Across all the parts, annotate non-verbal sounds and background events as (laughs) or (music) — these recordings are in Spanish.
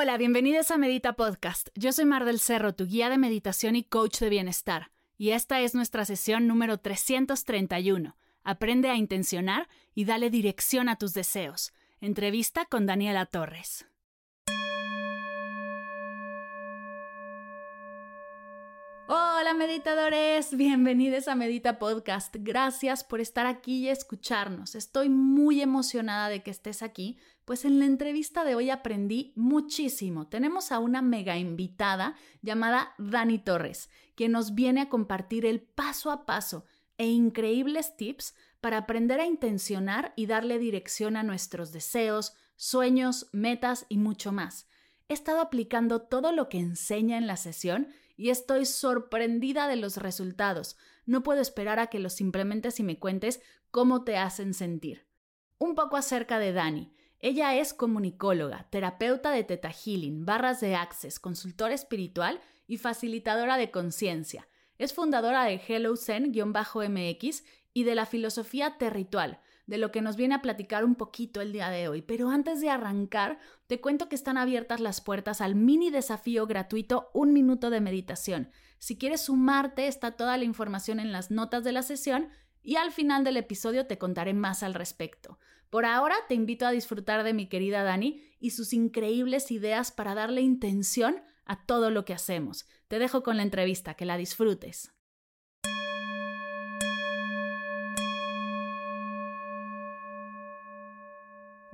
Hola, bienvenidos a Medita Podcast. Yo soy Mar del Cerro, tu guía de meditación y coach de bienestar. Y esta es nuestra sesión número 331. Aprende a intencionar y dale dirección a tus deseos. Entrevista con Daniela Torres. Hola meditadores, bienvenidos a Medita Podcast. Gracias por estar aquí y escucharnos. Estoy muy emocionada de que estés aquí, pues en la entrevista de hoy aprendí muchísimo. Tenemos a una mega invitada llamada Dani Torres, que nos viene a compartir el paso a paso e increíbles tips para aprender a intencionar y darle dirección a nuestros deseos, sueños, metas y mucho más. He estado aplicando todo lo que enseña en la sesión y estoy sorprendida de los resultados. No puedo esperar a que los implementes y me cuentes cómo te hacen sentir. Un poco acerca de Dani. Ella es comunicóloga, terapeuta de Teta Healing, barras de Access, consultora espiritual y facilitadora de conciencia. Es fundadora de Hello Zen-MX y de la filosofía territorial, de lo que nos viene a platicar un poquito el día de hoy. Pero antes de arrancar, te cuento que están abiertas las puertas al mini desafío gratuito Un Minuto de Meditación. Si quieres sumarte, está toda la información en las notas de la sesión y al final del episodio te contaré más al respecto. Por ahora te invito a disfrutar de mi querida Dani y sus increíbles ideas para darle intención a todo lo que hacemos. Te dejo con la entrevista, que la disfrutes.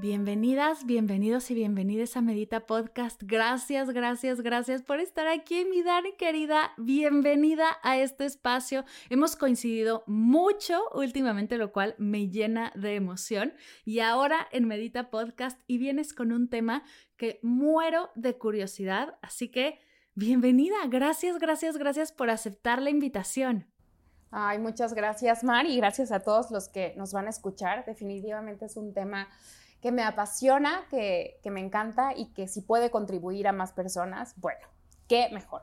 Bienvenidas, bienvenidos y bienvenidas a Medita Podcast. Gracias, gracias, gracias por estar aquí, mi Dani querida. Bienvenida a este espacio. Hemos coincidido mucho últimamente, lo cual me llena de emoción. Y ahora en Medita Podcast y vienes con un tema que muero de curiosidad. Así que, bienvenida. Gracias, gracias, gracias por aceptar la invitación. Ay, muchas gracias, Mar, y gracias a todos los que nos van a escuchar. Definitivamente es un tema que me apasiona, que, me encanta y que si puede contribuir a más personas, bueno, qué mejor.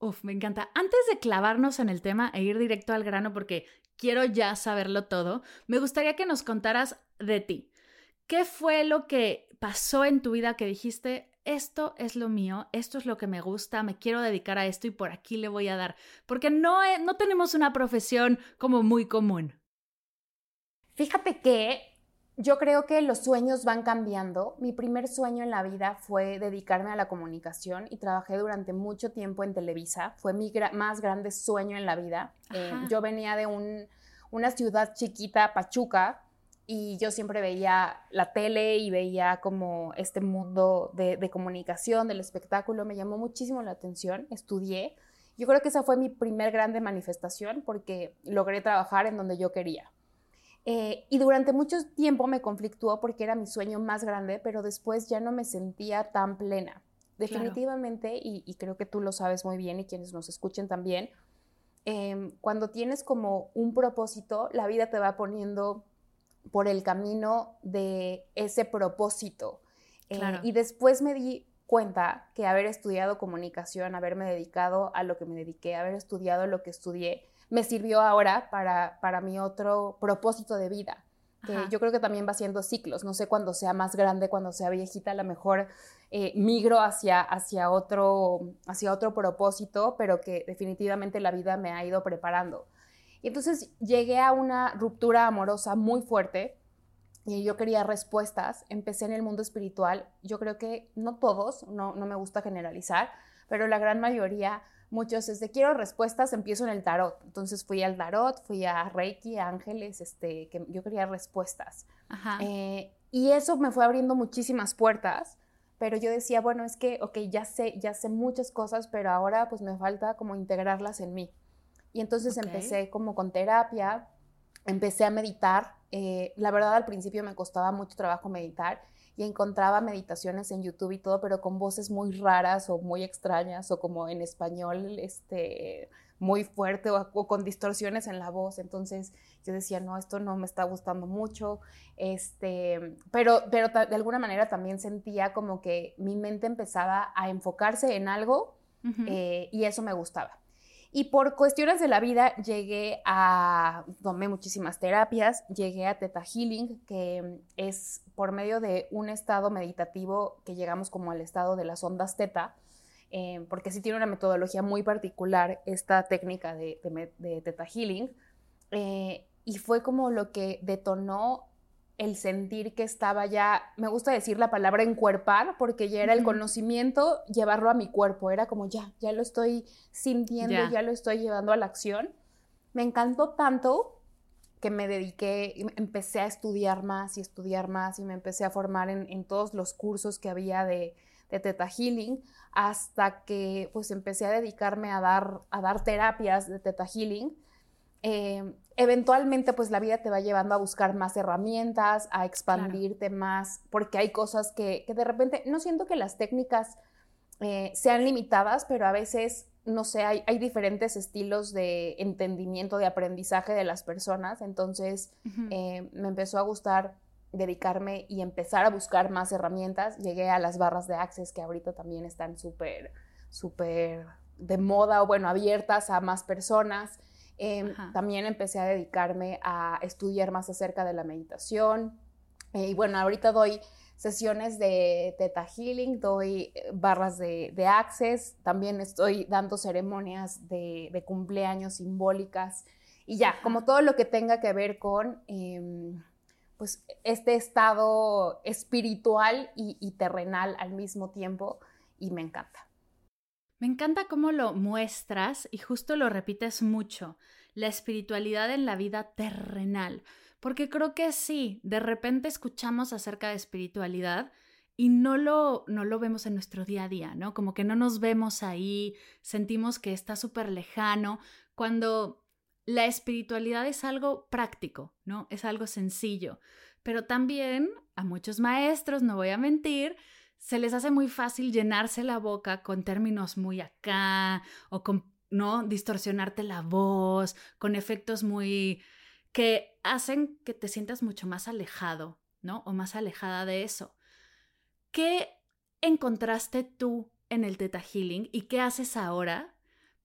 Uf, me encanta. Antes de clavarnos en el tema e ir directo al grano, porque quiero ya saberlo todo, me gustaría que nos contaras de ti. ¿Qué fue lo que pasó en tu vida que dijiste, esto es lo mío, esto es lo que me gusta, me quiero dedicar a esto y por aquí le voy a dar? Porque no, no tenemos una profesión como muy común. Fíjate que yo creo que los sueños van cambiando. Mi primer sueño en la vida fue dedicarme a la comunicación y trabajé durante mucho tiempo en Televisa. Fue mi más grande sueño en la vida. Eh, yo venía de una ciudad chiquita, Pachuca, y yo siempre veía la tele y veía como este mundo de, de comunicación, del espectáculo. Me llamó muchísimo la atención. Estudié. Yo creo que esa fue mi primer grande manifestación porque logré trabajar en donde yo quería. Eh, y durante mucho tiempo me conflictuó porque era mi sueño más grande, pero después ya no me sentía tan plena. Definitivamente, y, creo que tú lo sabes muy bien y quienes nos escuchen también, em, cuando tienes como un propósito, la vida te va poniendo por el camino de ese propósito. Eh, y después me di cuenta que haber estudiado comunicación, haberme dedicado a lo que me dediqué, haber estudiado lo que estudié, me sirvió ahora para, para mi otro propósito de vida, que yo creo que también va haciendo ciclos. No sé cuándo sea más grande, cuando sea viejita, a lo mejor eh, migro hacia, hacia, otro, hacia otro propósito, pero que definitivamente la vida me ha ido preparando. Y entonces llegué a una ruptura amorosa muy fuerte y yo quería respuestas. Empecé en el mundo espiritual. Yo creo que no todos, no, no me gusta generalizar, pero la gran mayoría muchos es de quiero respuestas, empiezo en el tarot. Entonces fui al tarot, fui a Reiki, a Ángeles, este, que yo quería respuestas. Eh, y eso me fue abriendo muchísimas puertas, pero yo decía, bueno, es que, ok, ya sé, ya sé muchas cosas, pero ahora pues me falta como integrarlas en mí. Y entonces empecé como con terapia, empecé a meditar. Eh, la verdad al principio me costaba mucho trabajo meditar y encontraba meditaciones en YouTube y todo, pero con voces muy raras o muy extrañas o como en español, este, muy fuerte o, con distorsiones en la voz. Entonces yo decía, no, esto no me está gustando mucho. Este, pero, pero de alguna manera también sentía como que mi mente empezaba a enfocarse en algo eh, y eso me gustaba. Y por cuestiones de la vida llegué a, tomé muchísimas terapias, llegué a Theta Healing, que es por medio de un estado meditativo que llegamos como al estado de las ondas Theta, eh, porque sí tiene una metodología muy particular esta técnica de, de, Healing. Eh, y fue como lo que detonó el sentir que estaba ya, me gusta decir la palabra encuerpar, porque ya era el conocimiento, llevarlo a mi cuerpo, era como ya, ya lo estoy sintiendo, ya. lo estoy llevando a la acción. Me encantó tanto que me dediqué, empecé a estudiar más y estudiar más y me empecé a formar en, todos los cursos que había de, de Theta Healing hasta que pues empecé a dedicarme a dar, a dar terapias de Theta Healing eh, eventualmente pues la vida te va llevando a buscar más herramientas, a expandirte más, porque hay cosas que, de repente, no siento que las técnicas eh, sean limitadas, pero a veces, no sé, hay, diferentes estilos de entendimiento, de aprendizaje de las personas, entonces eh, me empezó a gustar dedicarme y empezar a buscar más herramientas. Llegué a las barras de Access que ahorita también están súper, súper de moda o bueno, abiertas a más personas. Em, también empecé a dedicarme a estudiar más acerca de la meditación. Eh, y bueno, ahorita doy sesiones de Theta Healing, doy eh, barras de, Access, también estoy dando ceremonias de, cumpleaños simbólicas y ya, como todo lo que tenga que ver con em, pues este estado espiritual y terrenal al mismo tiempo y me encanta. Me encanta cómo lo muestras y justo lo repites mucho, la espiritualidad en la vida terrenal, porque creo que sí, de repente escuchamos acerca de espiritualidad y no lo, no lo vemos en nuestro día a día, ¿no? Como que no nos vemos ahí, sentimos que está súper lejano, cuando la espiritualidad es algo práctico, ¿no? Es algo sencillo, pero también a muchos maestros, no voy a mentir, se les hace muy fácil llenarse la boca con términos muy acá o con, ¿no? Distorsionarte la voz, con efectos muy que hacen que te sientas mucho más alejado, ¿no? O más alejada de eso. ¿Qué encontraste tú en el Teta Healing y qué haces ahora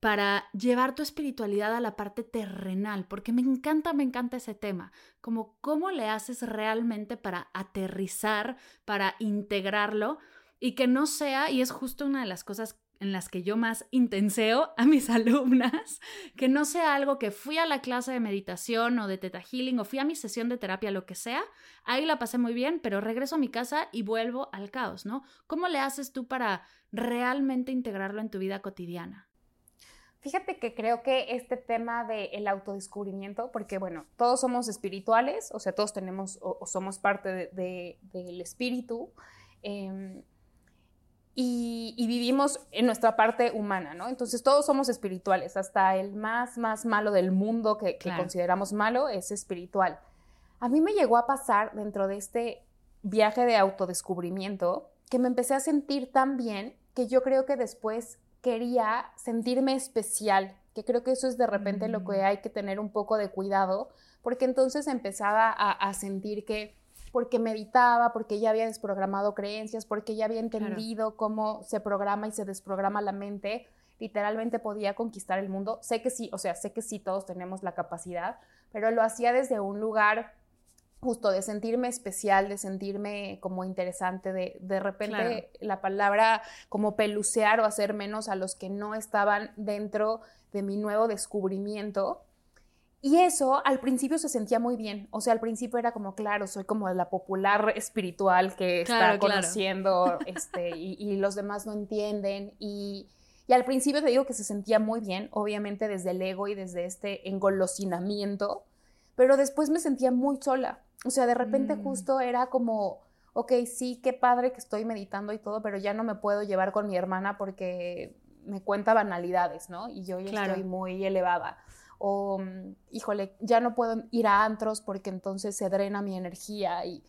para llevar tu espiritualidad a la parte terrenal, porque me encanta, me encanta ese tema, como cómo le haces realmente para aterrizar, para integrarlo y que no sea, y es justo una de las cosas en las que yo más intenseo a mis (laughs) alumnas, que no sea algo que fui a la clase de meditación o de teta healing o fui a mi sesión de terapia, lo que sea, ahí la pasé muy bien, pero regreso a mi casa y vuelvo al caos, ¿no? ¿Cómo le haces tú para realmente integrarlo en tu vida cotidiana? Fíjate que creo que este tema del autodescubrimiento, porque bueno, todos somos espirituales, o sea, todos tenemos o, somos parte del espíritu em, y, vivimos en nuestra parte humana, ¿no? Entonces todos somos espirituales, hasta el más, más malo del mundo que, que consideramos malo es espiritual. A mí me llegó a pasar dentro de este viaje de autodescubrimiento que me empecé a sentir tan bien que yo creo que después quería sentirme especial, que creo que eso es de repente lo que mm. hay que tener un poco de cuidado, porque entonces empezaba a, sentir que porque meditaba, porque ya había desprogramado creencias, porque ya había entendido cómo se programa y se desprograma la mente, literalmente podía conquistar el mundo. Sé que sí, o sea, sé que sí todos tenemos la capacidad, pero lo hacía desde un lugar justo de sentirme especial, de sentirme como interesante, de de repente la palabra como pelucear o hacer menos a los que no estaban dentro de mi nuevo descubrimiento. Y eso al principio se sentía muy bien, o sea, al principio era como, claro, soy como la popular espiritual que está conociendo este, (laughs) y, los demás no entienden. Y, y al principio te digo que se sentía muy bien, obviamente desde el ego y desde este engolosinamiento, pero después me sentía muy sola, o sea, de repente mm. justo era como, ok, sí, qué padre que estoy meditando y todo, pero ya no me puedo llevar con mi hermana porque me cuenta banalidades, ¿no? Y yo ya estoy muy elevada. o, mm, híjole, ya no puedo ir a antros porque entonces se drena mi energía y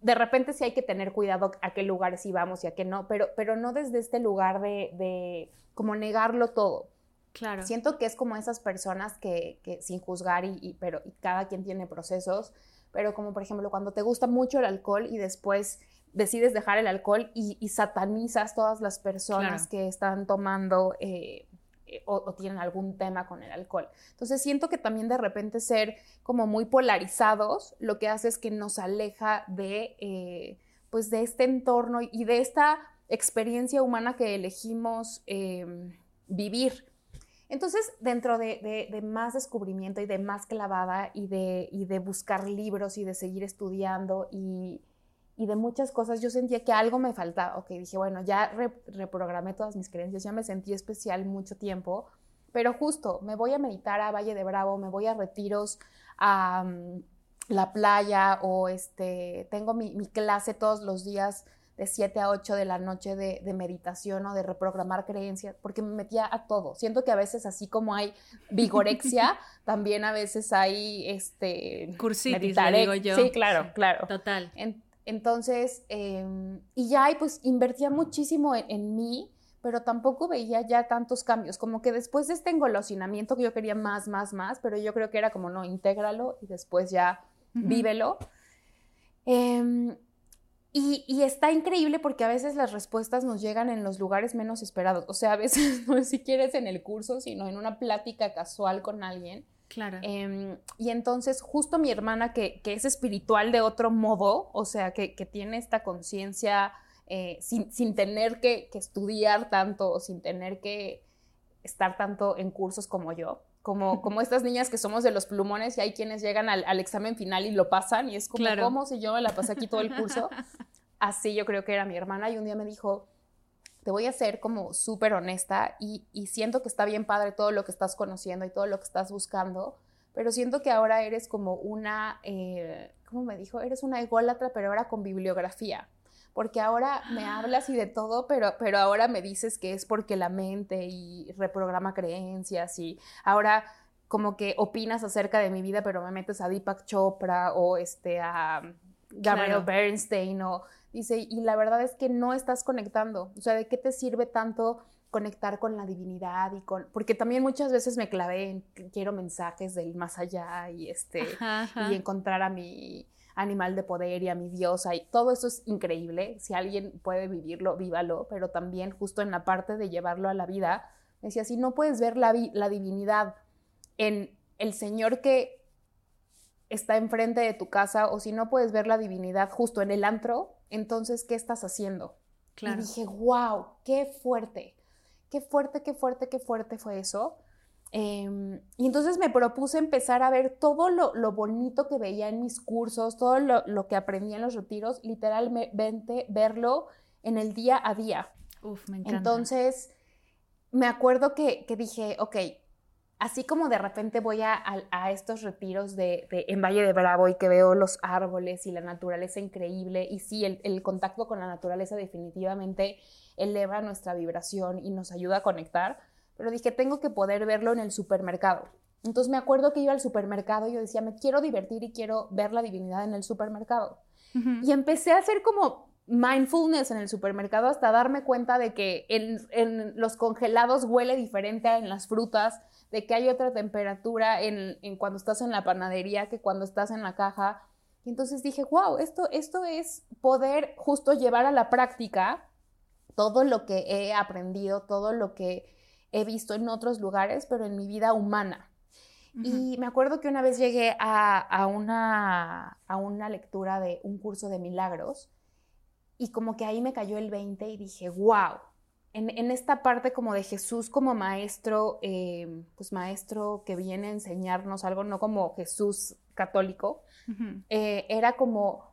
de repente sí hay que tener cuidado a qué lugares íbamos y a qué no, pero, pero no desde este lugar de, de como negarlo todo. Claro. Siento que es como esas personas que, que sin juzgar y, pero y cada quien tiene procesos, pero como por ejemplo cuando te gusta mucho el alcohol y después decides dejar el alcohol y, satanizas todas las personas que están tomando eh, eh, o, tienen algún tema con el alcohol. Entonces siento que también de repente ser como muy polarizados lo que hace es que nos aleja de, eh, pues de este entorno y de esta experiencia humana que elegimos vivir. Entonces, dentro de, más descubrimiento y de más clavada y de, y de buscar libros y de seguir estudiando y, de muchas cosas, yo sentía que algo me faltaba. Ok, dije, bueno, ya reprogramé todas mis creencias, ya me sentí especial mucho tiempo, pero justo me voy a meditar a Valle de Bravo, me voy a retiros a mm, la playa o este, tengo mi, clase todos los días de 7 a 8 de la noche de, meditación o de reprogramar creencias, porque me metía a todo. Siento que a veces así como hay vigorexia, (laughs) también a veces hay este... Cursitis, digo yo. Sí, claro, claro. Total. Entonces, em, y ya, pues invertía muchísimo en, mí, pero tampoco veía ya tantos cambios, como que después de este engolosinamiento que yo quería más, más, más, pero yo creo que era como, no, intégralo y después ya vívelo. Em, y, está increíble porque a veces las respuestas nos llegan en los lugares menos esperados. O sea, a veces (laughs) no si quieres en el curso, sino en una plática casual con alguien. Claro. Em, y entonces justo mi hermana que, es espiritual de otro modo, o sea, que, tiene esta conciencia eh, sin, tener que, estudiar tanto o sin tener que estar tanto en cursos como yo, como, como estas niñas que somos de los plumones y hay quienes llegan al, examen final y lo pasan y es como, ¿cómo si yo me la pasé aquí todo el curso? (laughs) Así yo creo que era mi hermana y un día me dijo, te voy a ser como súper honesta y, siento que está bien padre todo lo que estás conociendo y todo lo que estás buscando, pero siento que ahora eres como una, eh, ¿cómo me dijo? Eres una ególatra, pero ahora con bibliografía. Porque ahora me hablas y de todo, pero, pero ahora me dices que es porque la mente y reprograma creencias y ahora como que opinas acerca de mi vida, pero me metes a Deepak Chopra o este, a Gabriel Bernstein o Dice, y la verdad es que no estás conectando. O sea, ¿de qué te sirve tanto conectar con la divinidad y con porque también muchas veces me clavé en quiero mensajes del más allá y este y encontrar a mi animal de poder y a mi diosa y todo eso es increíble si alguien puede vivirlo vívalo pero también justo en la parte de llevarlo a la vida decía si no puedes ver la, la divinidad en el señor que está enfrente de tu casa o si no puedes ver la divinidad justo en el antro entonces, ¿qué estás haciendo? Y dije, wow, qué fuerte, qué fuerte, qué fuerte, qué fuerte fue eso. Em, y entonces me propuse empezar a ver todo lo, bonito que veía en mis cursos, todo lo, que aprendí en los retiros, literalmente verlo en el día a día. Uf, me encanta. Entonces, me acuerdo que, que dije, ok, así como de repente voy a, estos retiros de, en Valle de Bravo y que veo los árboles y la naturaleza increíble, y sí, el, contacto con la naturaleza definitivamente eleva nuestra vibración y nos ayuda a conectar, pero dije, tengo que poder verlo en el supermercado. Entonces me acuerdo que iba al supermercado y yo decía, me quiero divertir y quiero ver la divinidad en el supermercado. Y empecé a hacer como mindfulness en el supermercado hasta darme cuenta de que en, en los congelados huele diferente en las frutas, de que hay otra temperatura en, cuando estás en la panadería que cuando estás en la caja. Y entonces dije, wow, esto, esto es poder justo llevar a la práctica todo lo que he aprendido, todo lo que he visto en otros lugares, pero en mi vida humana. Y me acuerdo que una vez llegué a, una, a una lectura de un curso de milagros y como que ahí me cayó el 20 y dije, wow, en, esta parte como de Jesús como maestro, eh, pues maestro que viene a enseñarnos algo, no como Jesús católico, eh, era como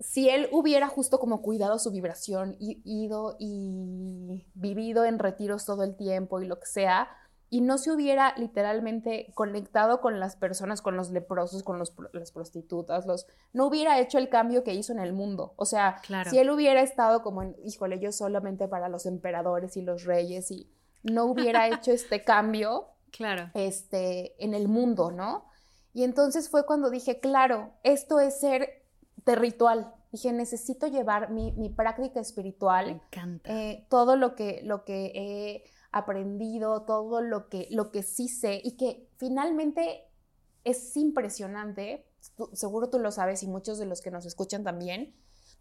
si él hubiera justo como cuidado su vibración y ido y vivido en retiros todo el tiempo y lo que sea, y no se hubiera literalmente conectado con las personas, con los leprosos, con los, las prostitutas, los, no hubiera hecho el cambio que hizo en el mundo. O sea, si él hubiera estado como en, híjole, yo solamente para los emperadores y los reyes y no hubiera (laughs) hecho este cambio, Claro. Este, en el mundo, ¿no? Y entonces fue cuando dije, claro, esto es ser territorial. Dije, necesito llevar mi, práctica espiritual. Me encanta. Eh, todo lo que, lo que he aprendido, todo lo que, lo que sí sé y que finalmente es impresionante, seguro tú lo sabes y muchos de los que nos escuchan también,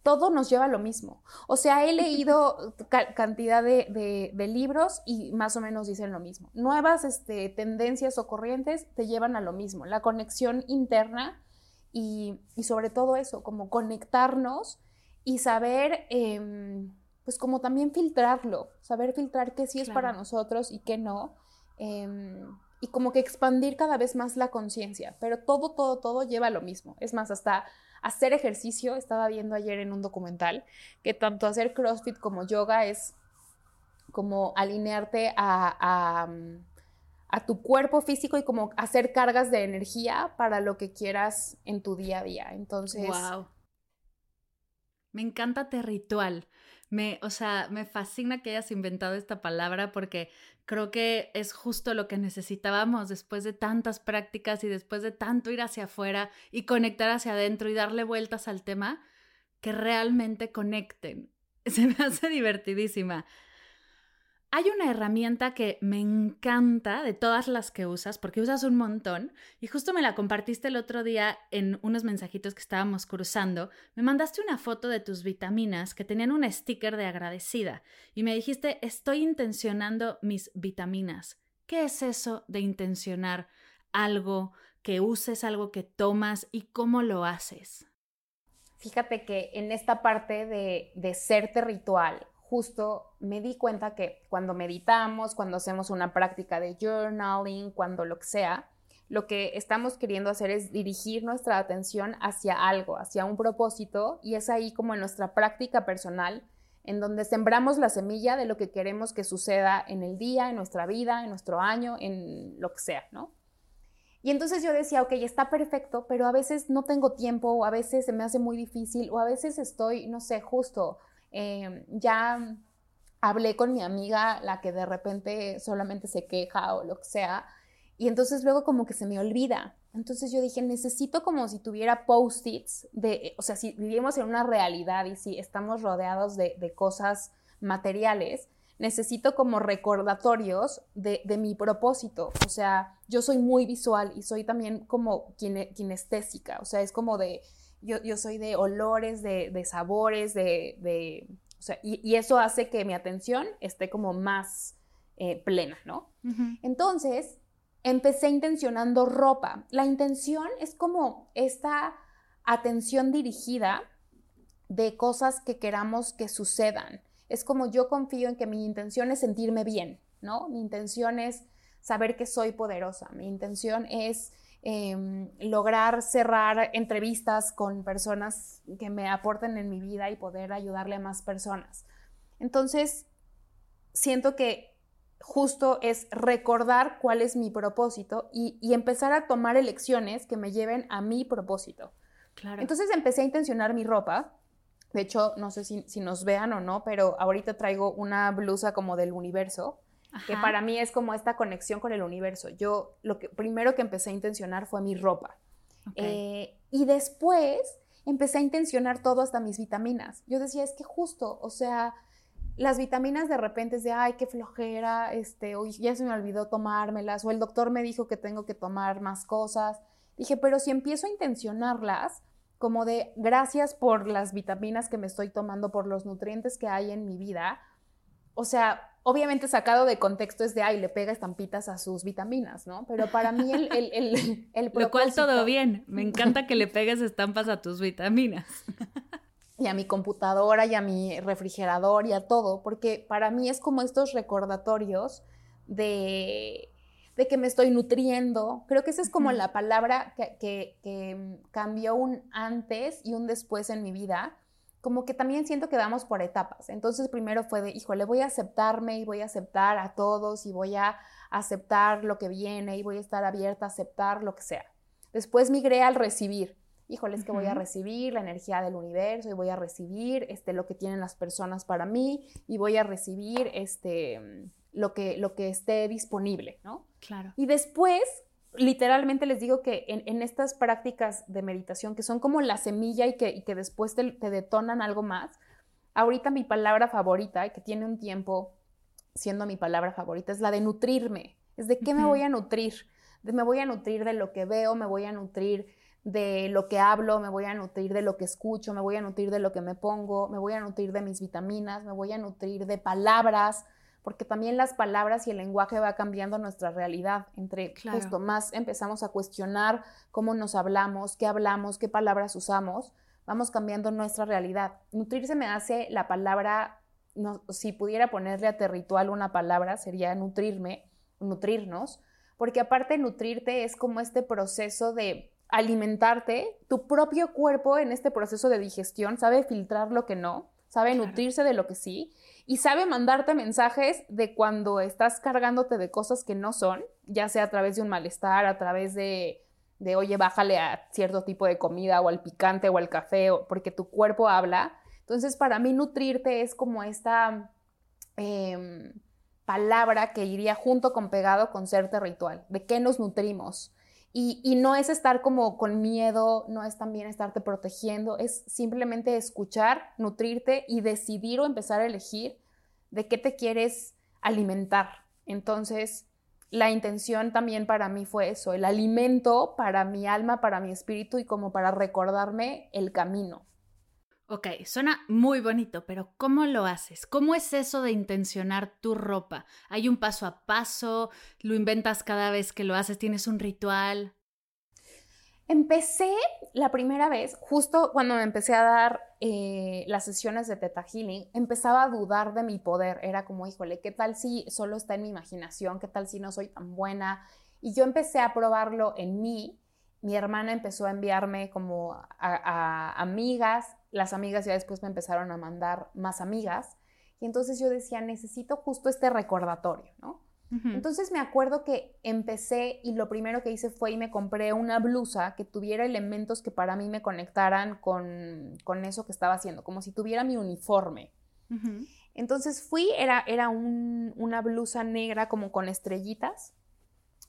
todo nos lleva a lo mismo. O sea, he leído (laughs) cantidad de, libros y más o menos dicen lo mismo. Nuevas este, tendencias o corrientes te llevan a lo mismo. La conexión interna y, sobre todo eso, como conectarnos y saber, em, pues como también filtrarlo, saber filtrar qué sí es para nosotros y qué no. Em, y como que expandir cada vez más la conciencia, pero todo, todo, todo lleva a lo mismo. Es más, hasta hacer ejercicio, estaba viendo ayer en un documental, que tanto hacer CrossFit como yoga es como alinearte a, a, tu cuerpo físico y como hacer cargas de energía para lo que quieras en tu día a día. Entonces... Wow. Me encanta ritual. Me, o sea, me fascina que hayas inventado esta palabra porque creo que es justo lo que necesitábamos después de tantas prácticas y después de tanto ir hacia afuera y conectar hacia adentro y darle vueltas al tema, que realmente conecten. (laughs) Se me hace divertidísima. Hay una herramienta que me encanta de todas las que usas, porque usas un montón, y justo me la compartiste el otro día en unos mensajitos que estábamos cruzando. Me mandaste una foto de tus vitaminas que tenían un sticker de agradecida, y me dijiste, estoy intencionando mis vitaminas. ¿Qué es eso de intencionar algo que uses, algo que tomas y cómo lo haces? Fíjate que en esta parte de, de serte ritual, justo me di cuenta que cuando meditamos, cuando hacemos una práctica de journaling, cuando lo que sea, lo que estamos queriendo hacer es dirigir nuestra atención hacia algo, hacia un propósito, y es ahí como en nuestra práctica personal, en donde sembramos la semilla de lo que queremos que suceda en el día, en nuestra vida, en nuestro año, en lo que sea, ¿no? Y entonces yo decía, ok, está perfecto, pero a veces no tengo tiempo, o a veces se me hace muy difícil, o a veces estoy, no sé, justo Em, ya hablé con mi amiga, la que de repente solamente se queja o lo que sea, y entonces luego como que se me olvida. Entonces yo dije, necesito como si tuviera post-its de, o sea, si vivimos en una realidad y si estamos rodeados de, cosas materiales, necesito como recordatorios de, mi propósito. O sea, yo soy muy visual y soy también como kinestésica, o sea, es como de, yo, soy de olores, de, sabores, de, o sea, y, eso hace que mi atención esté como más eh, plena, ¿no? Entonces, empecé intencionando ropa. La intención es como esta atención dirigida de cosas que queramos que sucedan. Es como yo confío en que mi intención es sentirme bien, ¿no? Mi intención es saber que soy poderosa. Mi intención es Em, lograr cerrar entrevistas con personas que me aporten en mi vida y poder ayudarle a más personas. Entonces, siento que justo es recordar cuál es mi propósito y, empezar a tomar elecciones que me lleven a mi propósito. Claro. Entonces empecé a intencionar mi ropa. De hecho, no sé si, si nos vean o no, pero ahorita traigo una blusa como del universo que para mí es como esta conexión con el universo. Yo lo que primero que empecé a intencionar fue mi ropa. Eh, y después empecé a intencionar todo hasta mis vitaminas. Yo decía, es que justo, o sea, las vitaminas de repente es de, ay, qué flojera, este, hoy ya se me olvidó tomármelas, o el doctor me dijo que tengo que tomar más cosas. Dije, pero si empiezo a intencionarlas, como de gracias por las vitaminas que me estoy tomando, por los nutrientes que hay en mi vida, o sea, obviamente sacado de contexto es de, ay, le pega estampitas a sus vitaminas, ¿no? Pero para mí el, el, el, (laughs) Lo cual todo bien, me encanta que le pegues estampas a tus vitaminas. (laughs) y a mi computadora y a mi refrigerador y a todo, porque para mí es como estos recordatorios de, de que me estoy nutriendo. Creo que esa es como la palabra que, que, que cambió un antes y un después en mi vida como que también siento que vamos por etapas. Entonces primero fue de, híjole, voy a aceptarme y voy a aceptar a todos y voy a aceptar lo que viene y voy a estar abierta a aceptar lo que sea. Después migré al recibir. Híjole, es que voy a recibir la energía del universo y voy a recibir este, lo que tienen las personas para mí y voy a recibir este, lo que, lo que esté disponible, ¿no? Claro. Y después, literalmente les digo que en, estas prácticas de meditación, que son como la semilla y que, que después te, te, detonan algo más, ahorita mi palabra favorita, que tiene un tiempo siendo mi palabra favorita, es la de nutrirme. Es de qué me voy a nutrir. De, me voy a nutrir de lo que veo, me voy a nutrir de lo que hablo, me voy a nutrir de lo que escucho, me voy a nutrir de lo que me pongo, me voy a nutrir de mis vitaminas, me voy a nutrir de palabras, porque también las palabras y el lenguaje va cambiando nuestra realidad. Entre justo más empezamos a cuestionar cómo nos hablamos, qué hablamos, qué palabras usamos, vamos cambiando nuestra realidad. Nutrirse me hace la palabra, no, si pudiera ponerle a territual una palabra, sería nutrirme, nutrirnos, porque aparte nutrirte es como este proceso de alimentarte, tu propio cuerpo en este proceso de digestión sabe filtrar lo que no, sabe nutrirse de lo que sí y sabe mandarte mensajes de cuando estás cargándote de cosas que no son, ya sea a través de un malestar, a través de, de oye, bájale a cierto tipo de comida o al picante o al café, porque tu cuerpo habla. Entonces, para mí nutrirte es como esta em, palabra que iría junto con pegado con serte ritual, de qué nos nutrimos. Y, no es estar como con miedo, no es también estarte protegiendo, es simplemente escuchar, nutrirte y decidir o empezar a elegir de qué te quieres alimentar. Entonces, la intención también para mí fue eso, el alimento para mi alma, para mi espíritu y como para recordarme el camino. Ok, suena muy bonito, pero ¿cómo lo haces? ¿Cómo es eso de intencionar tu ropa? ¿Hay un paso a paso? ¿Lo inventas cada vez que lo haces? ¿Tienes un ritual? Empecé la primera vez, justo cuando me empecé a dar eh, las sesiones de Teta Healing, empezaba a dudar de mi poder. Era como, híjole, ¿qué tal si solo está en mi imaginación? ¿Qué tal si no soy tan buena? Y yo empecé a probarlo en mí. Mi hermana empezó a enviarme como a amigas las amigas ya después me empezaron a mandar más amigas. Y entonces yo decía, necesito justo este recordatorio, ¿no? Entonces me acuerdo que empecé y lo primero que hice fue y me compré una blusa que tuviera elementos que para mí me conectaran con, con eso que estaba haciendo, como si tuviera mi uniforme. Entonces fui, era, era una blusa negra como con estrellitas.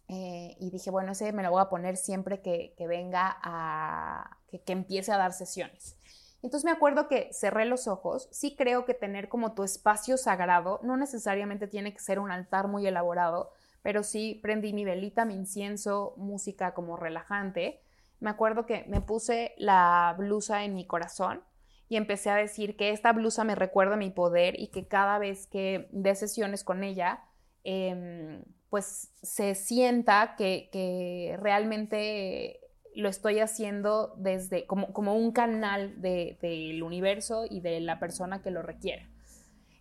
Eh, y dije, bueno, ese me lo voy a poner siempre que, venga a, que, que empiece a dar sesiones. Entonces me acuerdo que cerré los ojos, sí creo que tener como tu espacio sagrado, no necesariamente tiene que ser un altar muy elaborado, pero sí prendí mi velita, mi incienso, música como relajante. Me acuerdo que me puse la blusa en mi corazón y empecé a decir que esta blusa me recuerda mi poder y que cada vez que dé sesiones con ella, em, pues se sienta que, que realmente lo estoy haciendo desde como, como un canal del universo y de la persona que lo requiere.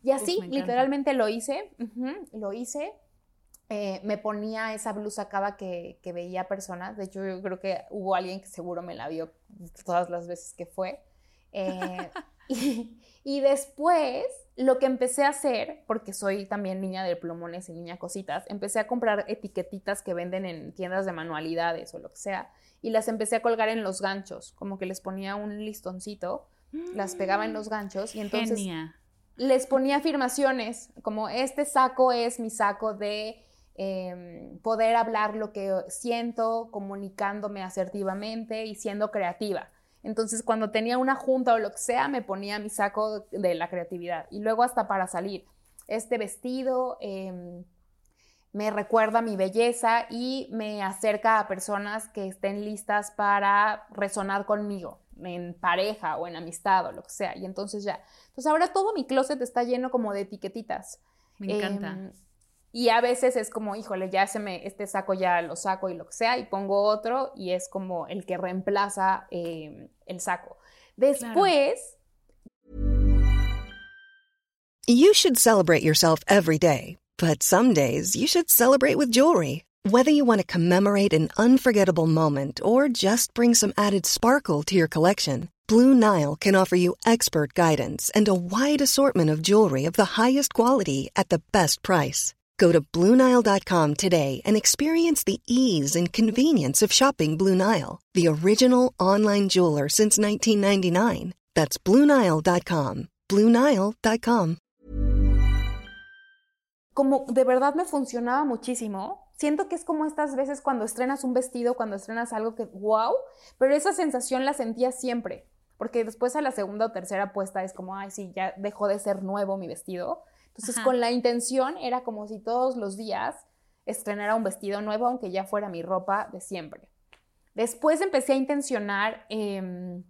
Y así, literalmente lo hice, lo hice. Eh, me ponía esa blusa cada que, que, veía personas. De hecho, yo creo que hubo alguien que seguro me la vio todas las veces que fue. Eh, (laughs) (laughs) y, después, lo que empecé a hacer, porque soy también niña de plumones y niña cositas, empecé a comprar etiquetitas que venden en tiendas de manualidades o lo que sea y las empecé a colgar en los ganchos, como que les ponía un listoncito, las pegaba en los ganchos y entonces les ponía afirmaciones, como este saco es mi saco de em, poder hablar lo que siento, comunicándome asertivamente y siendo creativa. Entonces, cuando tenía una junta o lo que sea, me ponía mi saco de la creatividad. Y luego hasta para salir, este vestido, em, me recuerda mi belleza y me acerca a personas que estén listas para resonar conmigo en pareja o en amistad o lo que sea. Y entonces ya. Entonces ahora todo mi closet está lleno como de etiquetitas. Me encanta. Em, y a veces es como, híjole, ya se me, este saco ya lo saco y lo que sea, y pongo otro y es como el que reemplaza em, el saco. Después. You should celebrate yourself every day. But some days you should celebrate with jewelry. Whether you want to commemorate an unforgettable moment or just bring some added sparkle to your collection, Blue Nile can offer you expert guidance and a wide assortment of jewelry of the highest quality at the best price. Go to BlueNile.com today and experience the ease and convenience of shopping Blue Nile, the original online jeweler since 1999. That's BlueNile.com. BlueNile.com. como de verdad me funcionaba muchísimo. Siento que es como estas veces cuando estrenas un vestido, cuando estrenas algo que, wow, pero esa sensación la sentía siempre, porque después a la segunda o tercera puesta es como, ay, sí, ya dejó de ser nuevo mi vestido. Entonces con la intención era como si todos los días estrenara un vestido nuevo, aunque ya fuera mi ropa de siempre. Después empecé a intencionar em,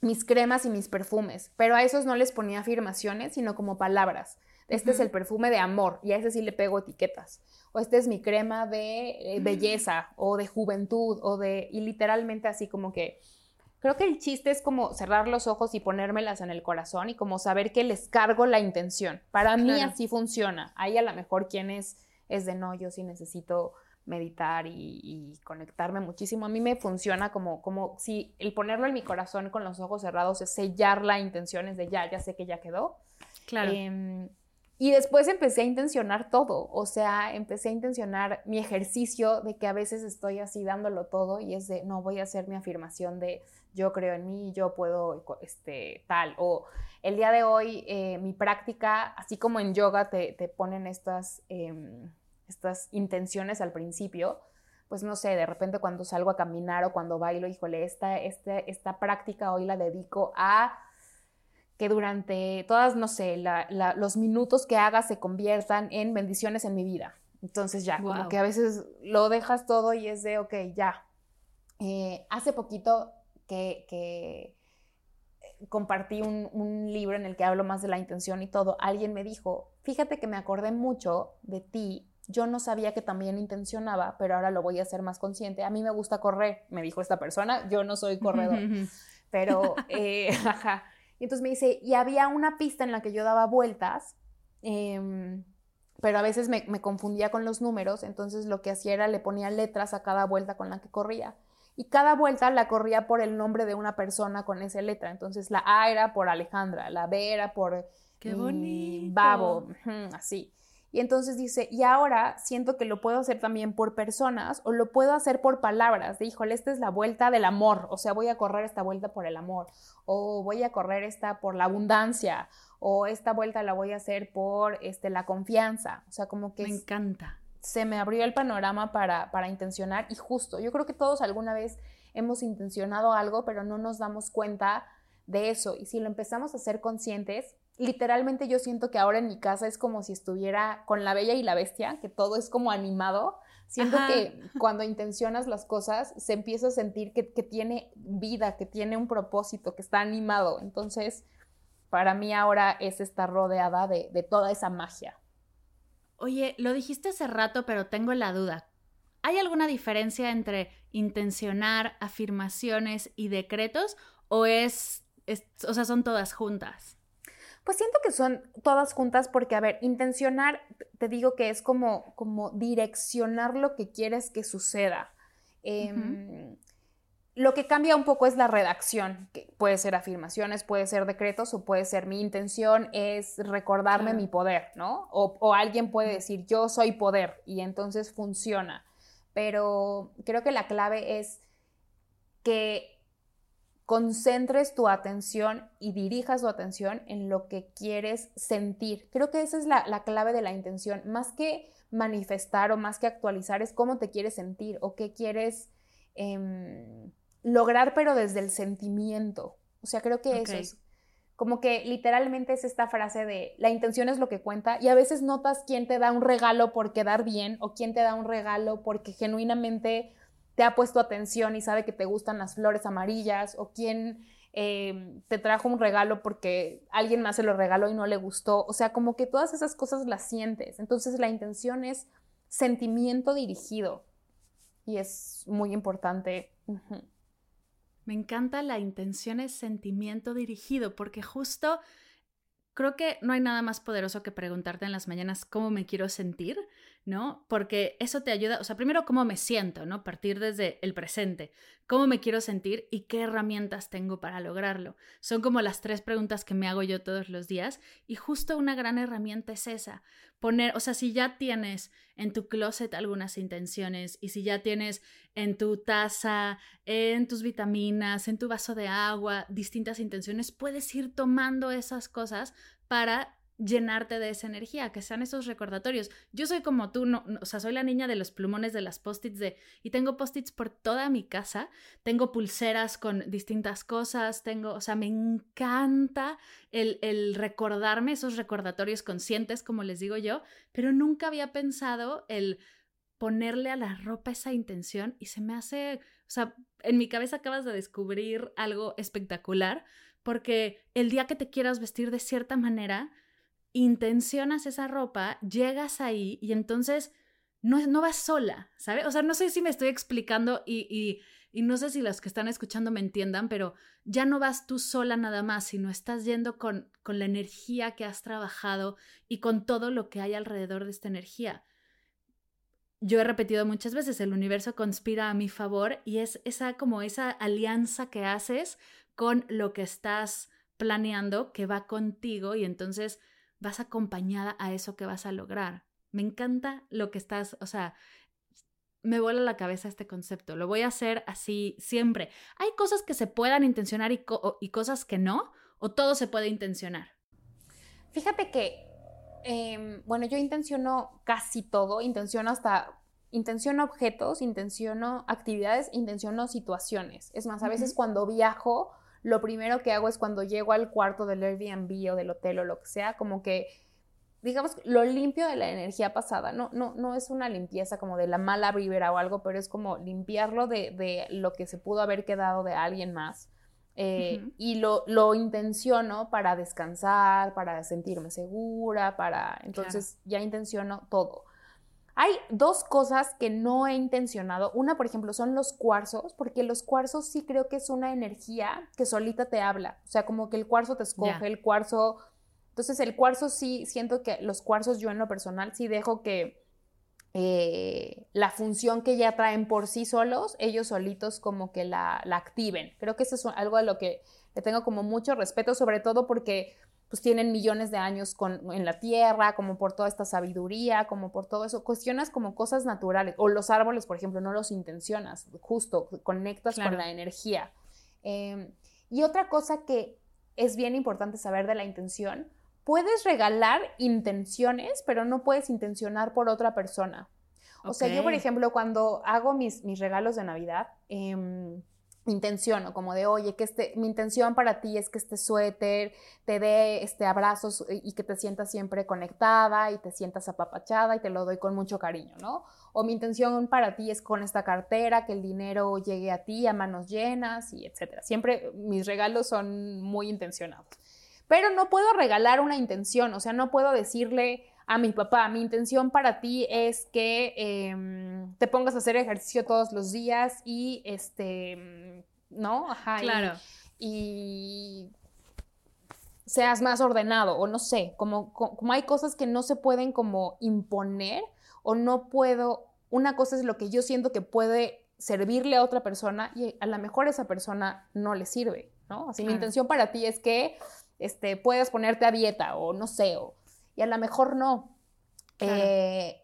mis cremas y mis perfumes, pero a esos no les ponía afirmaciones, sino como palabras. Este es el perfume de amor y a ese sí le pego etiquetas. O este es mi crema de eh, belleza o de juventud o de... Y literalmente así como que... Creo que el chiste es como cerrar los ojos y ponérmelas en el corazón y como saber que les cargo la intención. Para mí así funciona. Ahí a lo mejor quien es, es de no, yo sí necesito meditar y, conectarme muchísimo. A mí me funciona como, como si el ponerlo en mi corazón con los ojos cerrados es sellar la intención, es de ya, ya sé que ya quedó. Claro. Em, y después empecé a intencionar todo, o sea, empecé a intencionar mi ejercicio de que a veces estoy así dándolo todo y es de, no, voy a hacer mi afirmación de yo creo en mí, yo puedo, este, tal, o el día de hoy eh, mi práctica, así como en yoga te, te ponen estas, em, estas intenciones al principio, pues no sé, de repente cuando salgo a caminar o cuando bailo, híjole, esta, este, esta práctica hoy la dedico a que durante todas, no sé, los minutos que hagas se conviertan en bendiciones en mi vida. Entonces ya, como que a veces lo dejas todo y es de, ok, ya. Eh, hace poquito que, eh, compartí un, un, libro en el que hablo más de la intención y todo, alguien me dijo, fíjate que me acordé mucho de ti, yo no sabía que también intencionaba, pero ahora lo voy a hacer más consciente. A mí me gusta correr, me dijo esta persona, yo no soy corredor, (laughs) pero, eh, (laughs) ajá. Y entonces me dice, y había una pista en la que yo daba vueltas, em, pero a veces me, confundía con los números, entonces lo que hacía era le ponía letras a cada vuelta con la que corría. Y cada vuelta la corría por el nombre de una persona con esa letra. Entonces la A era por Alejandra, la B era por Qué bonito. Babo, así. Y entonces dice, y ahora siento que lo puedo hacer también por personas o lo puedo hacer por palabras, de híjole, esta es la vuelta del amor, o sea, voy a correr esta vuelta por el amor, o voy a correr esta por la abundancia, o esta vuelta la voy a hacer por este, la confianza, o sea, como que... Me encanta. Se me abrió el panorama para, para intencionar y justo, yo creo que todos alguna vez hemos intencionado algo, pero no nos damos cuenta de eso, y si lo empezamos a ser conscientes, literalmente yo siento que ahora en mi casa es como si estuviera con la bella y la bestia, que todo es como animado. Siento que cuando intencionas las cosas se empieza a sentir que, tiene vida, que tiene un propósito, que está animado. Entonces, para mí ahora es estar rodeada de, de toda esa magia. Oye, lo dijiste hace rato, pero tengo la duda. ¿Hay alguna diferencia entre intencionar, afirmaciones y decretos o es, es o sea, son todas juntas? Pues siento que son todas juntas porque, a ver, intencionar, te digo que es como, como direccionar lo que quieres que suceda. Em, lo que cambia un poco es la redacción, que puede ser afirmaciones, puede ser decretos o puede ser mi intención es recordarme mi poder, ¿no? O, o, alguien puede decir yo soy poder y entonces funciona. Pero creo que la clave es que concentres tu atención y dirijas tu atención en lo que quieres sentir. Creo que esa es la, clave de la intención. Más que manifestar o más que actualizar, es cómo te quieres sentir o qué quieres em, lograr, pero desde el sentimiento. O sea, creo que eso es como que literalmente es esta frase de la intención es lo que cuenta y a veces notas quién te da un regalo por quedar bien o quién te da un regalo porque genuinamente te ha puesto atención y sabe que te gustan las flores amarillas o quién eh, te trajo un regalo porque alguien más se lo regaló y no le gustó. O sea, como que todas esas cosas las sientes. Entonces la intención es sentimiento dirigido y es muy importante. Me encanta la intención es sentimiento dirigido porque justo creo que no hay nada más poderoso que preguntarte en las mañanas cómo me quiero sentir ¿no? Porque eso te ayuda, o sea, primero cómo me siento, ¿no? Partir desde el presente, cómo me quiero sentir y qué herramientas tengo para lograrlo. Son como las tres preguntas que me hago yo todos los días y justo una gran herramienta es esa, poner, o sea, si ya tienes en tu closet algunas intenciones y si ya tienes en tu taza, en tus vitaminas, en tu vaso de agua, distintas intenciones, puedes ir tomando esas cosas para llenarte de esa energía, que sean esos recordatorios. Yo soy como tú, o sea, soy la niña de los plumones de las post-its de y tengo post-its por toda mi casa, tengo pulseras con distintas cosas, tengo, o sea, me encanta el, el recordarme esos recordatorios conscientes, como les digo yo, pero nunca había pensado el ponerle a la ropa esa intención y se me hace, o sea, en mi cabeza acabas de descubrir algo espectacular porque el día que te quieras vestir de cierta manera, intencionas esa ropa, llegas ahí y entonces no, no vas sola, ¿sabes? O sea, no sé si me estoy explicando y, y, y, no sé si los que están escuchando me entiendan, pero ya no vas tú sola nada más, sino estás yendo con, con la energía que has trabajado y con todo lo que hay alrededor de esta energía. Yo he repetido muchas veces, el universo conspira a mi favor y es esa como esa alianza que haces con lo que estás planeando que va contigo y entonces vas acompañada a eso que vas a lograr. Me encanta lo que estás, o sea, me vuela la cabeza este concepto. Lo voy a hacer así siempre. ¿Hay cosas que se puedan intencionar y, y cosas que no? ¿O todo se puede intencionar? Fíjate que, eh, bueno, yo intenciono casi todo, intenciono hasta, intenciono objetos, intenciono actividades, intenciono situaciones. Es más, a veces cuando viajo, lo primero que hago es cuando llego al cuarto del Airbnb o del hotel o lo que sea, como que, digamos, lo limpio de la energía pasada. No, no, no es una limpieza como de la mala vibra o algo, pero es como limpiarlo de, de lo que se pudo haber quedado de alguien más. Eh, uh -huh. Y lo, lo, intenciono para descansar, para sentirme segura, para... Entonces claro. ya intenciono todo. Hay dos cosas que no he intencionado. Una, por ejemplo, son los cuarzos, porque los cuarzos sí creo que es una energía que solita te habla. O sea, como que el cuarzo te escoge, yeah. el cuarzo... Entonces, el cuarzo sí, siento que los cuarzos yo en lo personal sí dejo que eh, la función que ya traen por sí solos, ellos solitos como que la, la activen. Creo que eso es algo a lo que le tengo como mucho respeto, sobre todo porque pues tienen millones de años con, en la tierra, como por toda esta sabiduría, como por todo eso. Cuestionas como cosas naturales. O los árboles, por ejemplo, no los intencionas, justo conectas claro. con la energía. Eh, y otra cosa que es bien importante saber de la intención, puedes regalar intenciones, pero no puedes intencionar por otra persona. O okay. sea, yo, por ejemplo, cuando hago mis, mis regalos de Navidad, eh, intenciono, como de, oye, que este, mi intención para ti es que este suéter te dé este, abrazos y que te sientas siempre conectada y te sientas apapachada y te lo doy con mucho cariño, ¿no? O mi intención para ti es con esta cartera, que el dinero llegue a ti a manos llenas y etcétera. Siempre mis regalos son muy intencionados. Pero no puedo regalar una intención, o sea, no puedo decirle a mi papá, mi intención para ti es que eh, te pongas a hacer ejercicio todos los días y este, ¿no? Ajá. Claro. Y, y seas más ordenado o no sé, como, como hay cosas que no se pueden como imponer o no puedo, una cosa es lo que yo siento que puede servirle a otra persona y a lo mejor esa persona no le sirve, ¿no? Así claro. mi intención para ti es que este, puedas ponerte a dieta o no sé, o y a lo mejor no. Claro. Eh,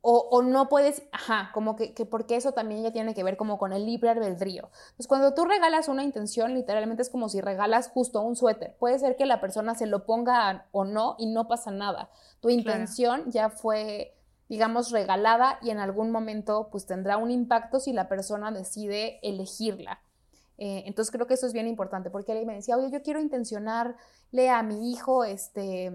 o, o, no puedes, ajá, como que, que, porque eso también ya tiene que ver como con el libre albedrío. Entonces, cuando tú regalas una intención, literalmente es como si regalas justo un suéter. Puede ser que la persona se lo ponga o no y no pasa nada. Tu intención claro. ya fue, digamos, regalada y en algún momento pues tendrá un impacto si la persona decide elegirla. Eh, entonces creo que eso es bien importante porque él me decía, oye, yo quiero intencionarle a mi hijo, este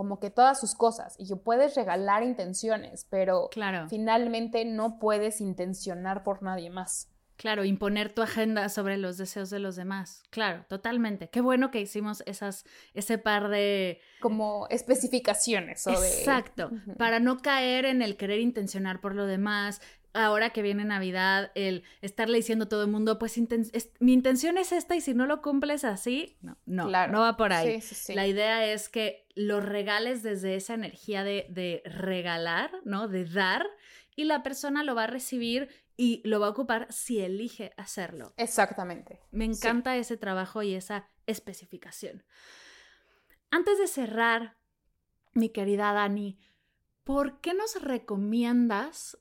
como que todas sus cosas y yo puedes regalar intenciones, pero claro. finalmente no puedes intencionar por nadie más. Claro, imponer tu agenda sobre los deseos de los demás. Claro, totalmente. Qué bueno que hicimos esas, ese par de... Como especificaciones. O Exacto, de... uh -huh. para no caer en el querer intencionar por lo demás, ahora que viene Navidad, el estarle diciendo a todo el mundo, pues inten es, mi intención es esta y si no lo cumples así, no, no, claro. no va por ahí. Sí, sí, sí. La idea es que lo regales desde esa energía de, de, regalar, ¿no? De dar y la persona lo va a recibir y lo va a ocupar si elige hacerlo. Exactamente. Me encanta ese trabajo y esa especificación. Antes de cerrar, mi querida Dani, ¿por qué nos recomiendas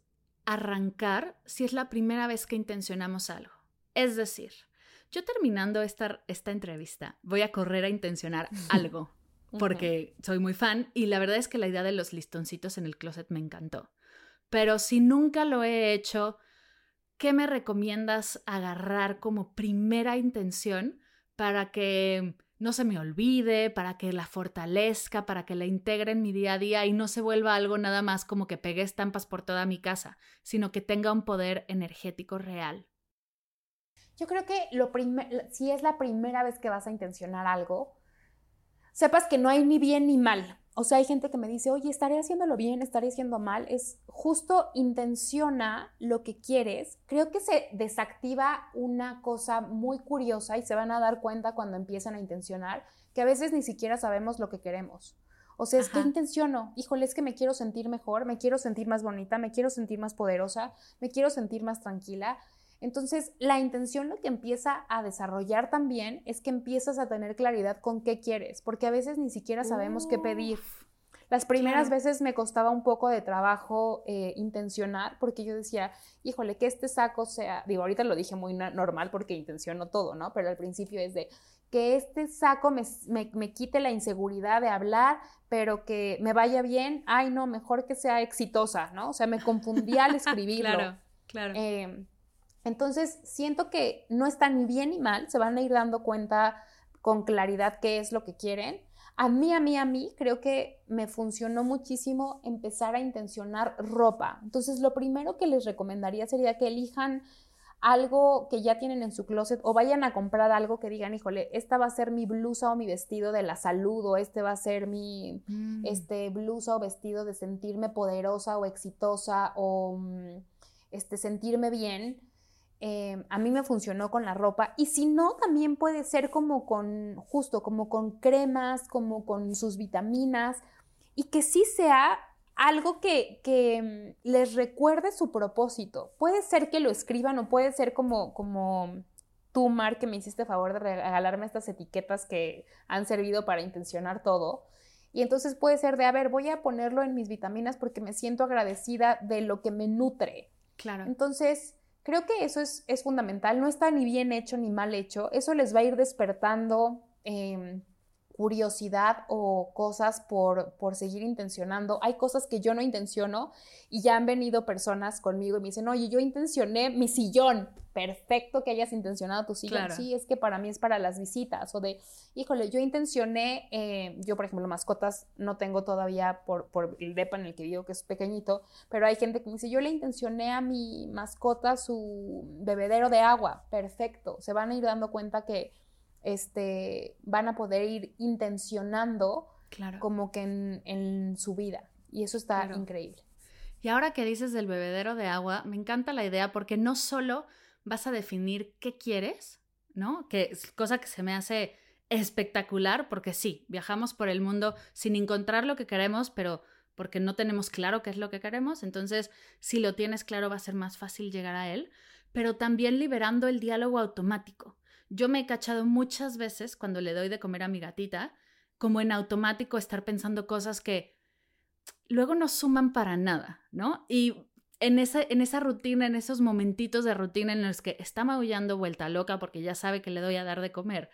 arrancar si es la primera vez que intencionamos algo. Es decir, yo terminando esta, esta entrevista voy a correr a intencionar (laughs) algo. Porque soy muy fan y la verdad es que la idea de los listoncitos en el closet me encantó. Pero si nunca lo he hecho, ¿qué me recomiendas agarrar como primera intención para que no se me olvide, para que la fortalezca, para que la integre en mi día a día y no se vuelva algo nada más como que pegue estampas por toda mi casa, sino que tenga un poder energético real? Yo creo que lo si es la primera vez que vas a intencionar algo, sepas que no hay ni bien ni mal. O sea, hay gente que me dice, oye, estaré haciéndolo bien, estaré haciendo mal. Es justo intenciona lo que quieres. Creo que se desactiva una cosa muy curiosa y se van a dar cuenta cuando empiezan a intencionar que a veces ni siquiera sabemos lo que queremos. O sea, es que intenciono, híjole, es que me quiero sentir mejor, me quiero sentir más bonita, me quiero sentir más poderosa, me quiero sentir más tranquila. Entonces, la intención lo que empieza a desarrollar también es que empiezas a tener claridad con qué quieres, porque a veces ni siquiera sabemos qué pedir. Las primeras veces me costaba un poco de trabajo eh, intencionar porque yo decía, híjole, que este saco sea, digo, ahorita lo dije muy normal porque intenciono todo, ¿no? Pero al principio es de que este saco me, me, quite la inseguridad de hablar, pero que me vaya bien, ay no, mejor que sea exitosa, ¿no? O sea, me confundía al (laughs) escribirlo. claro, claro. Em, entonces, siento que no está ni bien ni mal, se van a ir dando cuenta con claridad qué es lo que quieren. A mí, a mí, a mí, creo que me funcionó muchísimo empezar a intencionar ropa. Entonces, lo primero que les recomendaría sería que elijan algo que ya tienen en su closet o vayan a comprar algo que digan, híjole, esta va a ser mi blusa o mi vestido de la salud o este va a ser mi mm. este, blusa o vestido de sentirme poderosa o exitosa o mm, este, sentirme bien Em, a mí me funcionó con la ropa y si no, también puede ser como con, justo como con cremas, como con sus vitaminas y que sí sea algo que, que mm, les recuerde su propósito. Puede ser que lo escriban o puede ser como, como tú, Mar, que me hiciste favor de regalarme estas etiquetas que han servido para intencionar todo. Y entonces puede ser de, a ver, voy a ponerlo en mis vitaminas porque me siento agradecida de lo que me nutre. Claro. Entonces, Creo que eso es, fundamental, no está ni bien hecho ni mal hecho, eso les va a ir despertando em, curiosidad o cosas por, por seguir intencionando. Hay cosas que yo no intenciono y ya han venido personas conmigo y me dicen, oye, yo intencioné mi sillón. Perfecto que hayas intencionado tu sillón. Sí, es que para mí es para las visitas. O de, híjole, yo intencioné, eh, yo por ejemplo, mascotas no tengo todavía por, por el depa en el que vivo, que es pequeñito, pero hay gente que me dice, yo le intencioné a mi mascota su bebedero de agua. Perfecto. Se van a ir dando cuenta que este, van a poder ir intencionando como que en, su vida. Y eso está increíble. Y ahora que dices del bebedero de agua, me encanta la idea porque no solo vas a definir qué quieres, ¿no? Que es cosa que se me hace espectacular porque sí, viajamos por el mundo sin encontrar lo que queremos, pero porque no tenemos claro qué es lo que queremos, entonces si lo tienes claro va a ser más fácil llegar a él, pero también liberando el diálogo automático. Yo me he cachado muchas veces cuando le doy de comer a mi gatita, como en automático estar pensando cosas que luego no suman para nada, ¿no? Y en esa, en esa rutina, en esos momentitos de rutina en los que está maullando vuelta loca porque ya sabe que le doy a dar de comer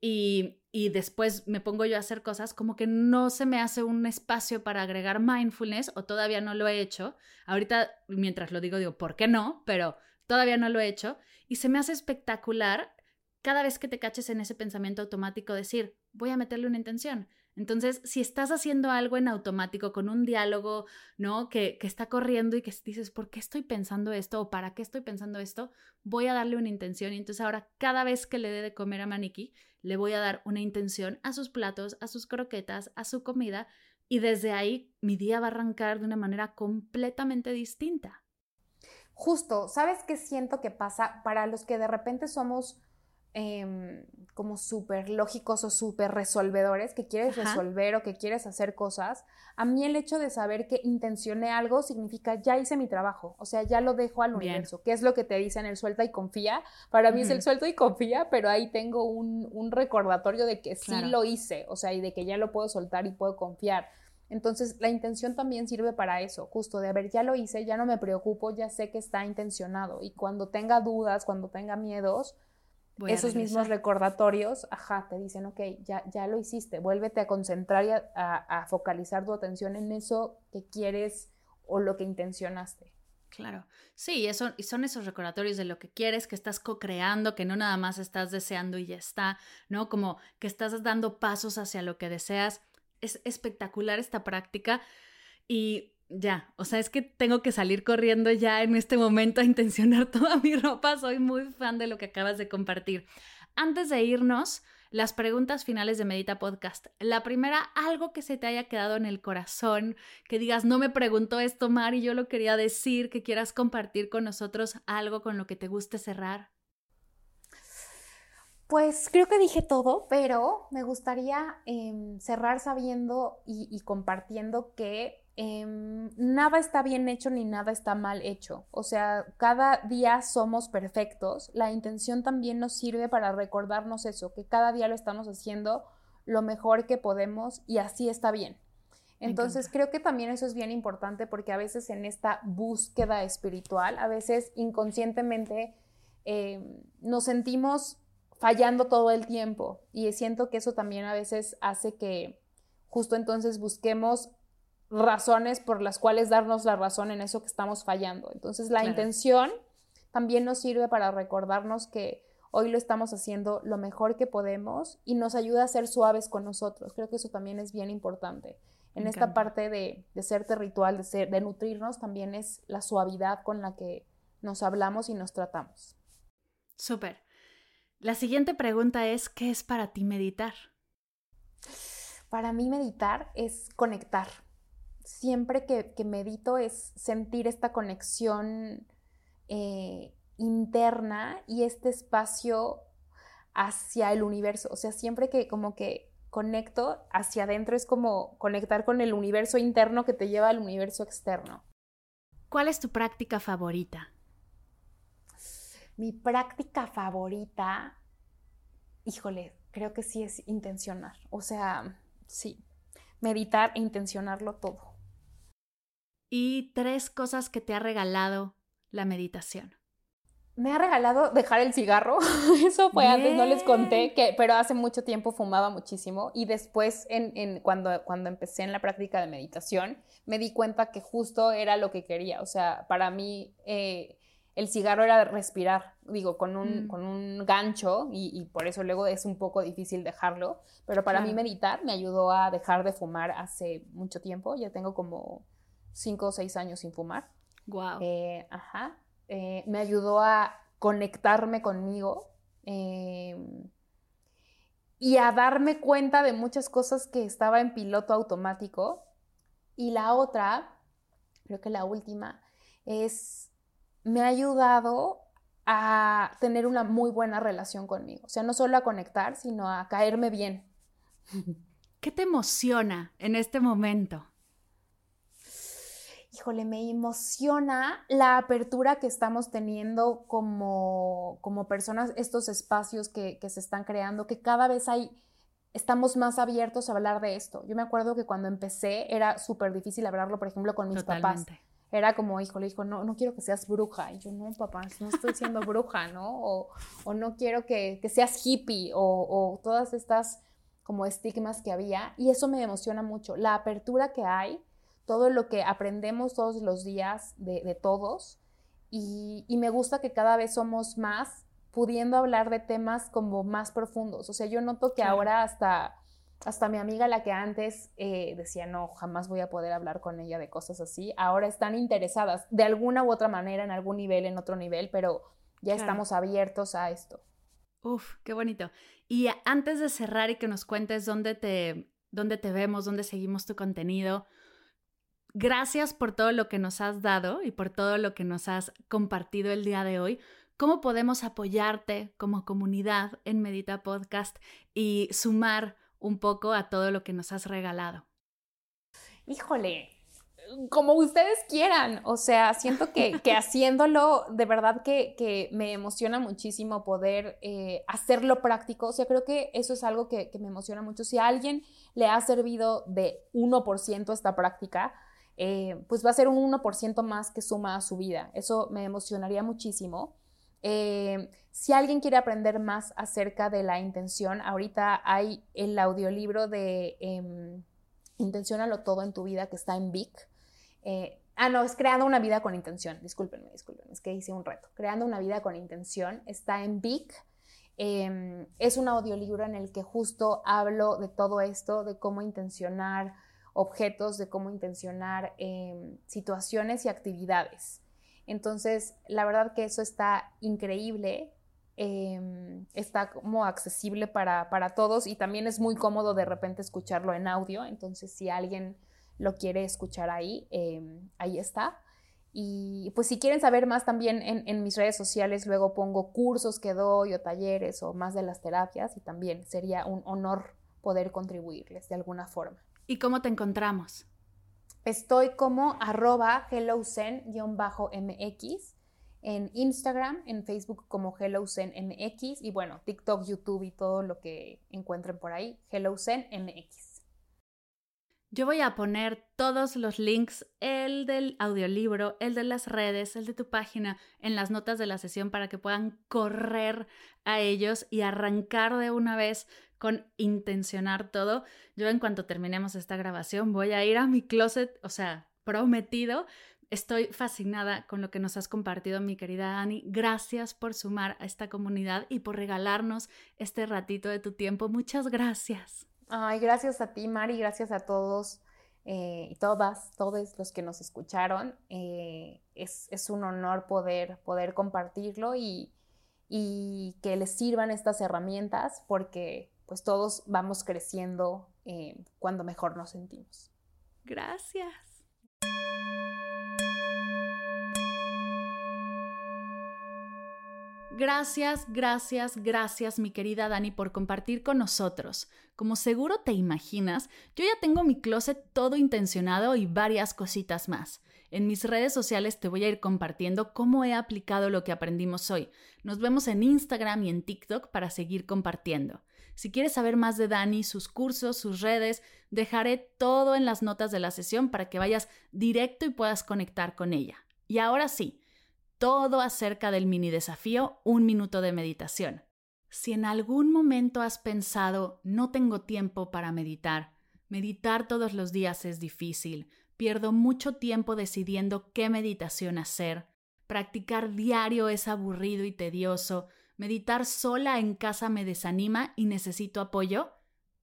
y, y después me pongo yo a hacer cosas, como que no se me hace un espacio para agregar mindfulness o todavía no lo he hecho. Ahorita, mientras lo digo, digo, ¿por qué no? Pero todavía no lo he hecho. Y se me hace espectacular cada vez que te caches en ese pensamiento automático, decir, voy a meterle una intención. Entonces, si estás haciendo algo en automático con un diálogo, ¿no? Que, que, está corriendo y que dices, ¿por qué estoy pensando esto? ¿O para qué estoy pensando esto? Voy a darle una intención. Y entonces ahora, cada vez que le dé de comer a Maniki, le voy a dar una intención a sus platos, a sus croquetas, a su comida. Y desde ahí, mi día va a arrancar de una manera completamente distinta. Justo, ¿sabes qué siento que pasa para los que de repente somos Em, como súper lógicos o súper resolvedores, que quieres resolver o que quieres hacer cosas, a mí el hecho de saber que intencioné algo significa ya hice mi trabajo, o sea, ya lo dejo al universo, que es lo que te dicen el suelta y confía. Para mí es el suelto y confía, pero ahí tengo un, recordatorio de que sí lo hice, o sea, y de que ya lo puedo soltar y puedo confiar. Entonces, la intención también sirve para eso, justo de, a ver, ya lo hice, ya no me preocupo, ya sé que está intencionado. Y cuando tenga dudas, cuando tenga miedos, esos mismos recordatorios, ajá, te dicen, ok, ya, ya lo hiciste, vuélvete a concentrar y a, focalizar tu atención en eso que quieres o lo que intencionaste. Claro, sí, eso, y son esos recordatorios de lo que quieres, que estás co-creando, que no nada más estás deseando y ya está, ¿no? Como que estás dando pasos hacia lo que deseas. Es espectacular esta práctica y ya, o sea, es que tengo que salir corriendo ya en este momento a intencionar (laughs) toda mi ropa. Soy muy fan de lo que acabas de compartir. Antes de irnos, las preguntas finales de Medita Podcast. La primera, algo que se te haya quedado en el corazón, que digas, no me preguntó esto, Mari, yo lo quería decir, que quieras compartir con nosotros algo con lo que te guste cerrar. Pues creo que dije todo, pero me gustaría em, cerrar sabiendo y compartiendo que Em, nada está bien hecho ni nada está mal hecho. O sea, cada día somos perfectos. La intención también nos sirve para recordarnos eso, que cada día lo estamos haciendo lo mejor que podemos y así está bien. Entonces creo que también eso es bien importante porque a veces en esta búsqueda espiritual, a veces inconscientemente em, nos sentimos fallando todo el tiempo y siento que eso también a veces hace que justo entonces busquemos razones por las cuales darnos la razón en eso que estamos fallando. Entonces la intención también nos sirve para recordarnos que hoy lo estamos haciendo lo mejor que podemos y nos ayuda a ser suaves con nosotros. Creo que eso también es bien importante. En esta parte de, de ser ritual, de, ser, de nutrirnos, también es la suavidad con la que nos hablamos y nos tratamos. Súper. La siguiente pregunta es, ¿qué es para ti meditar? Para mí meditar es conectar siempre que, medito es sentir esta conexión eh, interna y este espacio hacia el universo. O sea, siempre que como que conecto hacia adentro es como conectar con el universo interno que te lleva al universo externo. ¿Cuál es tu práctica favorita? Mi práctica favorita, híjole, creo que sí es intencionar. O sea, sí, meditar e intencionarlo todo y tres cosas que te ha regalado la meditación. Me ha regalado dejar el cigarro. (laughs) Eso fue antes, no les conté, que, pero hace mucho tiempo fumaba muchísimo y después en, cuando, cuando empecé en la práctica de meditación me di cuenta que justo era lo que quería. O sea, para mí eh, el cigarro era respirar, digo, con un, mm. con un gancho y, por eso luego es un poco difícil dejarlo. Pero para mí meditar me ayudó a dejar de fumar hace mucho tiempo. Ya tengo como cinco o seis años sin fumar. Wow. Eh, ajá. Eh, me ayudó a conectarme conmigo em, y a darme cuenta de muchas cosas que estaba en piloto automático. Y la otra, creo que la última, es, me ha ayudado a tener una muy buena relación conmigo. O sea, no solo a conectar, sino a caerme bien. ¿Qué te emociona en este momento? Híjole, me emociona la apertura que estamos teniendo como, como personas, estos espacios que, se están creando, que cada vez hay, estamos más abiertos a hablar de esto. Yo me acuerdo que cuando empecé era súper difícil hablarlo, por ejemplo, con mis papás. Era como, híjole, hijo, no, no quiero que seas bruja. Y yo, no, papá, no estoy siendo bruja, ¿no? O, o no quiero que, que seas hippie o, o todas estas como estigmas que había. Y eso me emociona mucho. La apertura que hay todo lo que aprendemos todos los días de, todos y, me gusta que cada vez somos más pudiendo hablar de temas como más profundos. O sea, yo noto que ahora hasta, hasta mi amiga, la que antes eh, decía, no, jamás voy a poder hablar con ella de cosas así, ahora están interesadas de alguna u otra manera, en algún nivel, en otro nivel, pero ya estamos abiertos a esto. Uf, qué bonito. Y antes de cerrar y que nos cuentes dónde te, dónde te vemos, dónde seguimos tu contenido, Gracias por todo lo que nos has dado y por todo lo que nos has compartido el día de hoy. ¿Cómo podemos apoyarte como comunidad en Medita Podcast y sumar un poco a todo lo que nos has regalado? Híjole, como ustedes quieran. O sea, siento que, (laughs) haciéndolo, de verdad que, me emociona muchísimo poder eh, hacerlo práctico. O sea, creo que eso es algo que, que me emociona mucho. Si a alguien le ha servido de 1% esta práctica, eh, pues va a ser un 1% más que suma a su vida. Eso me emocionaría muchísimo. Eh, Si alguien quiere aprender más acerca de la intención, ahorita hay el audiolibro de eh, Intenciónalo todo en tu vida que está en Vic. Eh, ah, no, es Creando una vida con intención. Discúlpenme, discúlpenme, es que hice un reto. Creando una vida con intención está en Vic. Em, es un audiolibro en el que justo hablo de todo esto, de cómo intencionar objetos, de cómo intencionar em, situaciones y actividades. Entonces, la verdad que eso está increíble, em, está como accesible para, para, todos y también es muy cómodo de repente escucharlo en audio. Entonces, si alguien lo quiere escuchar ahí, ahí está. Y pues si quieren saber más también en, mis redes sociales, luego pongo cursos que doy o talleres o más de las terapias y también sería un honor poder contribuirles de alguna forma. ¿Y cómo te encontramos? Estoy como arroba hellozen-mx en Instagram, en Facebook como hellozenmx y bueno, TikTok, YouTube y todo lo que encuentren por ahí, hellozenmx. Yo voy a poner todos los links, el del audiolibro, el de las redes, el de tu página, en las notas de la sesión para que puedan correr a ellos y arrancar de una vez con intencionar todo. Yo en cuanto terminemos esta grabación voy a ir a mi closet, o sea, prometido. Estoy fascinada con lo que nos has compartido, mi querida Dani. Gracias por sumar a esta comunidad y por regalarnos este ratito de tu tiempo. Muchas gracias. Ay, gracias a ti, Mari, gracias a todos eh, y todas, todos los que nos escucharon. Eh, es, un honor poder, poder compartirlo y, que les sirvan estas herramientas porque pues todos vamos creciendo eh, cuando mejor nos sentimos. Gracias. Gracias, gracias, gracias, mi querida Dani, por compartir con nosotros. Como seguro te imaginas, yo ya tengo mi closet todo intencionado y varias cositas más. En mis redes sociales te voy a ir compartiendo cómo he aplicado lo que aprendimos hoy. Nos vemos en Instagram y en TikTok para seguir compartiendo. Si quieres saber más de Dani, sus cursos, sus redes, dejaré todo en las notas de la sesión para que vayas directo y puedas conectar con ella. Y ahora sí, todo acerca del mini desafío Un minuto de meditación. Si en algún momento has pensado, no tengo tiempo para meditar, meditar todos los días es difícil, pierdo mucho tiempo decidiendo qué meditación hacer, practicar diario es aburrido y tedioso, meditar sola en casa me desanima y necesito apoyo,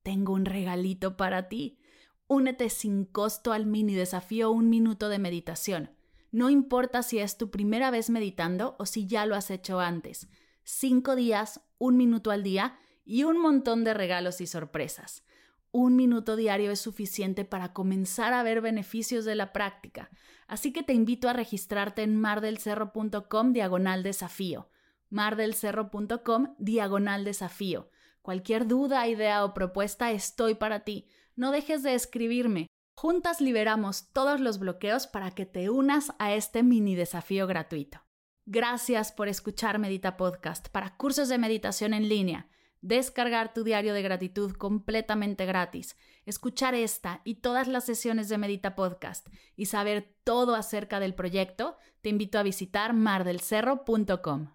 tengo un regalito para ti. Únete sin costo al mini desafío Un minuto de meditación. No importa si es tu primera vez meditando o si ya lo has hecho antes. Cinco días, un minuto al día y un montón de regalos y sorpresas. Un minuto diario es suficiente para comenzar a ver beneficios de la práctica, así que te invito a registrarte en mardelcerro.com diagonal desafío. mardelcerro.com diagonal desafío. Cualquier duda, idea o propuesta estoy para ti. No dejes de escribirme. Juntas liberamos todos los bloqueos para que te unas a este mini desafío gratuito. Gracias por escuchar Medita Podcast para cursos de meditación en línea, descargar tu diario de gratitud completamente gratis, escuchar esta y todas las sesiones de Medita Podcast y saber todo acerca del proyecto, te invito a visitar mardelcerro.com.